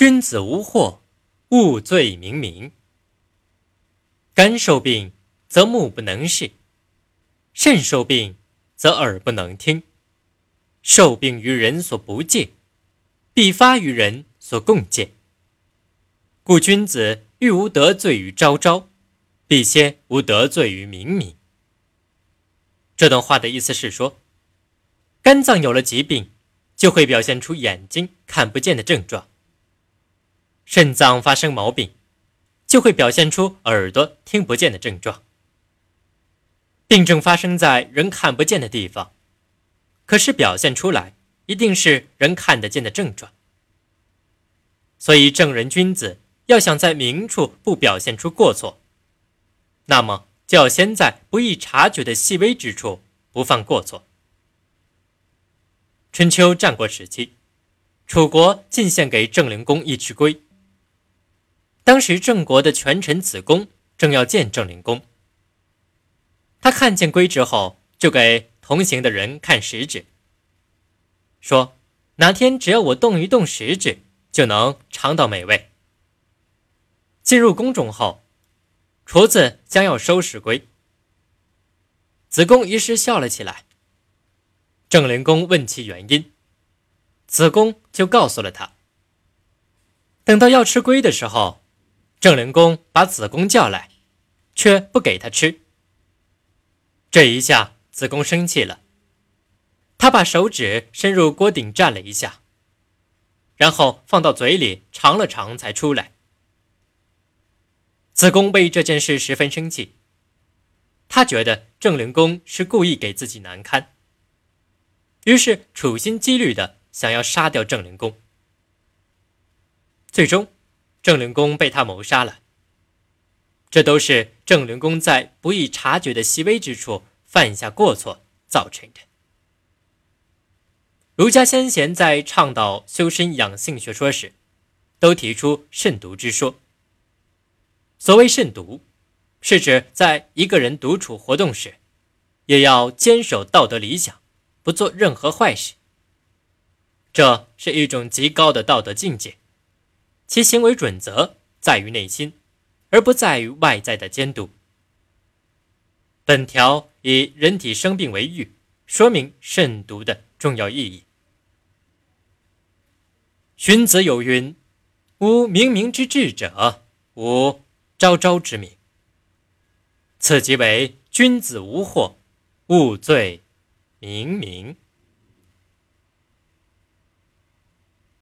君子无祸，勿罪明明。肝受病，则目不能视；肾受病，则耳不能听。受病于人所不戒，必发于人所共戒。故君子欲无得罪于昭昭，必先无得罪于明明。这段话的意思是说，肝脏有了疾病，就会表现出眼睛看不见的症状。肾脏发生毛病，就会表现出耳朵听不见的症状。病症发生在人看不见的地方，可是表现出来一定是人看得见的症状。所以，正人君子要想在明处不表现出过错，那么就要先在不易察觉的细微之处不犯过错。春秋战国时期，楚国进献给郑灵公一只龟。当时郑国的权臣子贡正要见郑灵公，他看见龟之后，就给同行的人看食指，说：“哪天只要我动一动食指，就能尝到美味。”进入宫中后，厨子将要收拾龟，子贡于是笑了起来。郑灵公问其原因，子贡就告诉了他。等到要吃龟的时候。郑灵公把子贡叫来，却不给他吃。这一下，子贡生气了，他把手指伸入锅顶蘸了一下，然后放到嘴里尝了尝才出来。子贡为这件事十分生气，他觉得郑灵公是故意给自己难堪，于是处心积虑的想要杀掉郑灵公。最终。郑灵公被他谋杀了，这都是郑灵公在不易察觉的细微之处犯下过错造成的。儒家先贤在倡导修身养性学说时，都提出慎独之说。所谓慎独，是指在一个人独处活动时，也要坚守道德理想，不做任何坏事。这是一种极高的道德境界。其行为准则在于内心，而不在于外在的监督。本条以人体生病为喻，说明慎独的重要意义。荀子有云：“无明明之治者，无昭昭之明。”此即为君子无惑，勿罪明明。